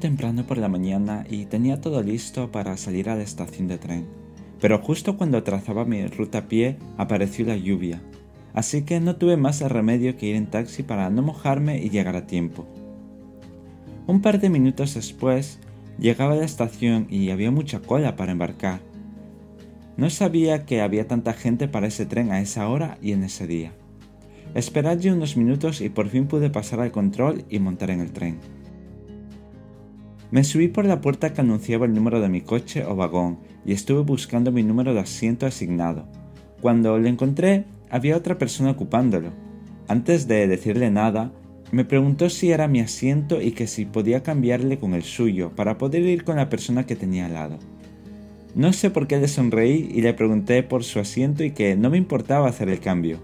temprano por la mañana y tenía todo listo para salir a la estación de tren, pero justo cuando trazaba mi ruta a pie apareció la lluvia, así que no tuve más remedio que ir en taxi para no mojarme y llegar a tiempo. Un par de minutos después llegaba a la estación y había mucha cola para embarcar. No sabía que había tanta gente para ese tren a esa hora y en ese día. Esperé allí unos minutos y por fin pude pasar al control y montar en el tren. Me subí por la puerta que anunciaba el número de mi coche o vagón y estuve buscando mi número de asiento asignado. Cuando lo encontré, había otra persona ocupándolo. Antes de decirle nada, me preguntó si era mi asiento y que si podía cambiarle con el suyo para poder ir con la persona que tenía al lado. No sé por qué le sonreí y le pregunté por su asiento y que no me importaba hacer el cambio.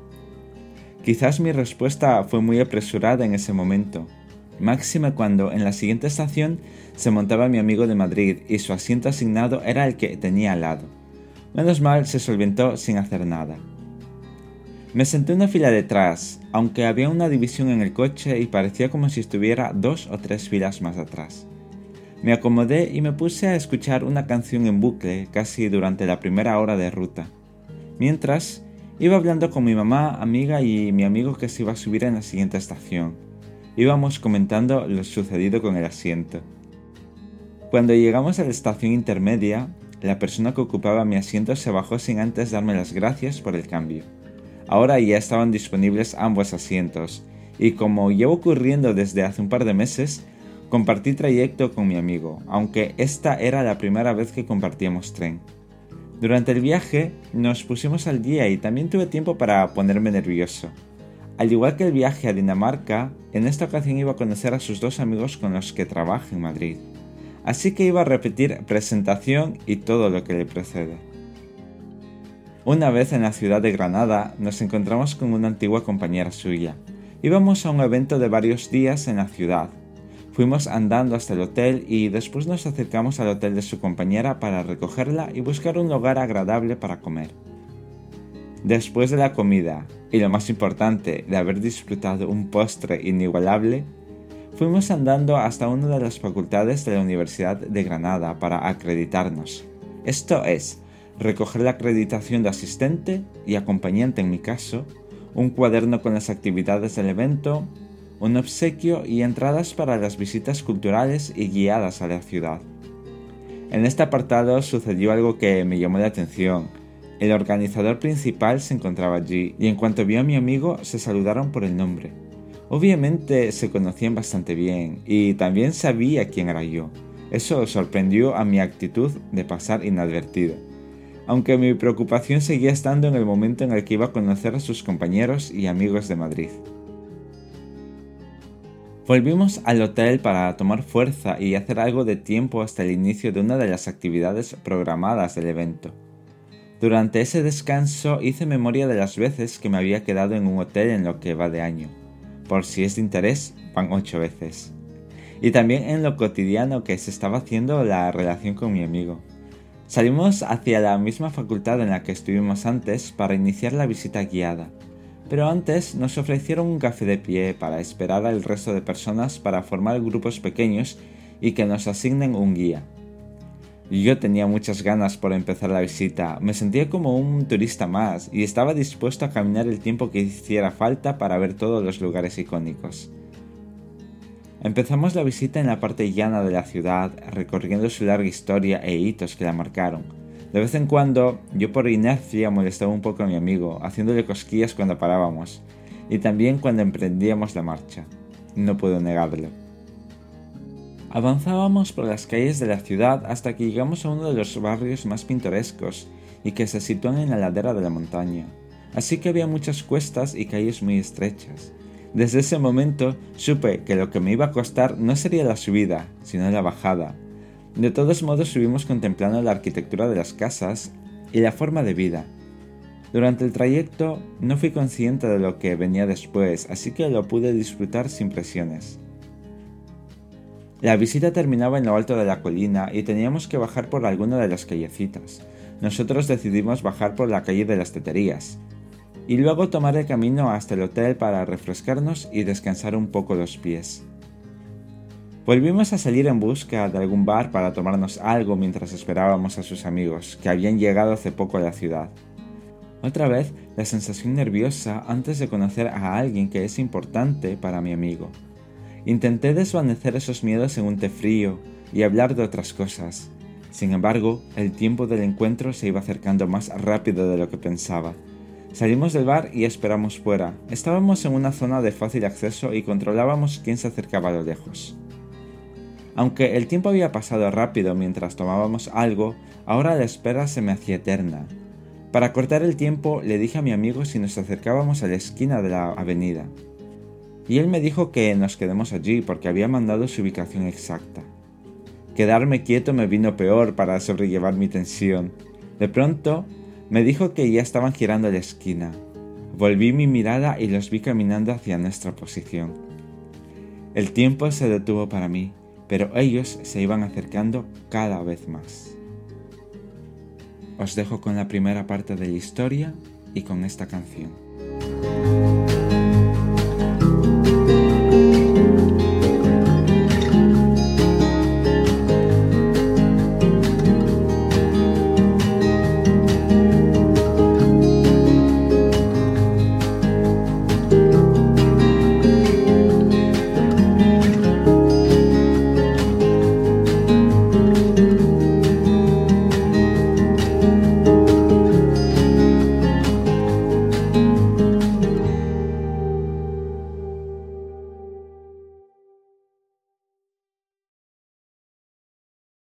Quizás mi respuesta fue muy apresurada en ese momento, máxima cuando en la siguiente estación se montaba mi amigo de Madrid y su asiento asignado era el que tenía al lado. Menos mal se solventó sin hacer nada. Me senté en una fila detrás, aunque había una división en el coche y parecía como si estuviera dos o tres filas más atrás. Me acomodé y me puse a escuchar una canción en bucle casi durante la primera hora de ruta. Mientras, iba hablando con mi mamá, amiga y mi amigo que se iba a subir en la siguiente estación. Íbamos comentando lo sucedido con el asiento. Cuando llegamos a la estación intermedia, la persona que ocupaba mi asiento se bajó sin antes darme las gracias por el cambio. Ahora ya estaban disponibles ambos asientos, y como llevo ocurriendo desde hace un par de meses, compartí trayecto con mi amigo, aunque esta era la primera vez que compartíamos tren. Durante el viaje nos pusimos al día y también tuve tiempo para ponerme nervioso. Al igual que el viaje a Dinamarca, en esta ocasión iba a conocer a sus dos amigos con los que trabaja en Madrid. Así que iba a repetir presentación y todo lo que le precede. Una vez en la ciudad de Granada nos encontramos con una antigua compañera suya. Íbamos a un evento de varios días en la ciudad. Fuimos andando hasta el hotel y después nos acercamos al hotel de su compañera para recogerla y buscar un lugar agradable para comer. Después de la comida, y lo más importante, de haber disfrutado un postre inigualable, fuimos andando hasta una de las facultades de la Universidad de Granada para acreditarnos. Esto es, recoger la acreditación de asistente y acompañante en mi caso, un cuaderno con las actividades del evento, un obsequio y entradas para las visitas culturales y guiadas a la ciudad. En este apartado sucedió algo que me llamó la atención, el organizador principal se encontraba allí y en cuanto vio a mi amigo se saludaron por el nombre. Obviamente se conocían bastante bien y también sabía quién era yo. Eso sorprendió a mi actitud de pasar inadvertido. Aunque mi preocupación seguía estando en el momento en el que iba a conocer a sus compañeros y amigos de Madrid. Volvimos al hotel para tomar fuerza y hacer algo de tiempo hasta el inicio de una de las actividades programadas del evento. Durante ese descanso hice memoria de las veces que me había quedado en un hotel en lo que va de año. Por si es de interés, van ocho veces. Y también en lo cotidiano que se estaba haciendo la relación con mi amigo. Salimos hacia la misma facultad en la que estuvimos antes para iniciar la visita guiada. Pero antes nos ofrecieron un café de pie para esperar al resto de personas para formar grupos pequeños y que nos asignen un guía. Yo tenía muchas ganas por empezar la visita, me sentía como un turista más y estaba dispuesto a caminar el tiempo que hiciera falta para ver todos los lugares icónicos. Empezamos la visita en la parte llana de la ciudad, recorriendo su larga historia e hitos que la marcaron. De vez en cuando, yo por inercia molestaba un poco a mi amigo, haciéndole cosquillas cuando parábamos, y también cuando emprendíamos la marcha. No puedo negarlo. Avanzábamos por las calles de la ciudad hasta que llegamos a uno de los barrios más pintorescos y que se sitúan en la ladera de la montaña, así que había muchas cuestas y calles muy estrechas. Desde ese momento supe que lo que me iba a costar no sería la subida, sino la bajada. De todos modos subimos contemplando la arquitectura de las casas y la forma de vida. Durante el trayecto no fui consciente de lo que venía después, así que lo pude disfrutar sin presiones. La visita terminaba en lo alto de la colina y teníamos que bajar por alguna de las callecitas. Nosotros decidimos bajar por la calle de las teterías y luego tomar el camino hasta el hotel para refrescarnos y descansar un poco los pies. Volvimos a salir en busca de algún bar para tomarnos algo mientras esperábamos a sus amigos, que habían llegado hace poco a la ciudad. Otra vez la sensación nerviosa antes de conocer a alguien que es importante para mi amigo. Intenté desvanecer esos miedos en un té frío y hablar de otras cosas. Sin embargo, el tiempo del encuentro se iba acercando más rápido de lo que pensaba. Salimos del bar y esperamos fuera. Estábamos en una zona de fácil acceso y controlábamos quién se acercaba a lo lejos. Aunque el tiempo había pasado rápido mientras tomábamos algo, ahora la espera se me hacía eterna. Para cortar el tiempo le dije a mi amigo si nos acercábamos a la esquina de la avenida. Y él me dijo que nos quedemos allí porque había mandado su ubicación exacta. Quedarme quieto me vino peor para sobrellevar mi tensión. De pronto me dijo que ya estaban girando la esquina. Volví mi mirada y los vi caminando hacia nuestra posición. El tiempo se detuvo para mí pero ellos se iban acercando cada vez más. Os dejo con la primera parte de la historia y con esta canción.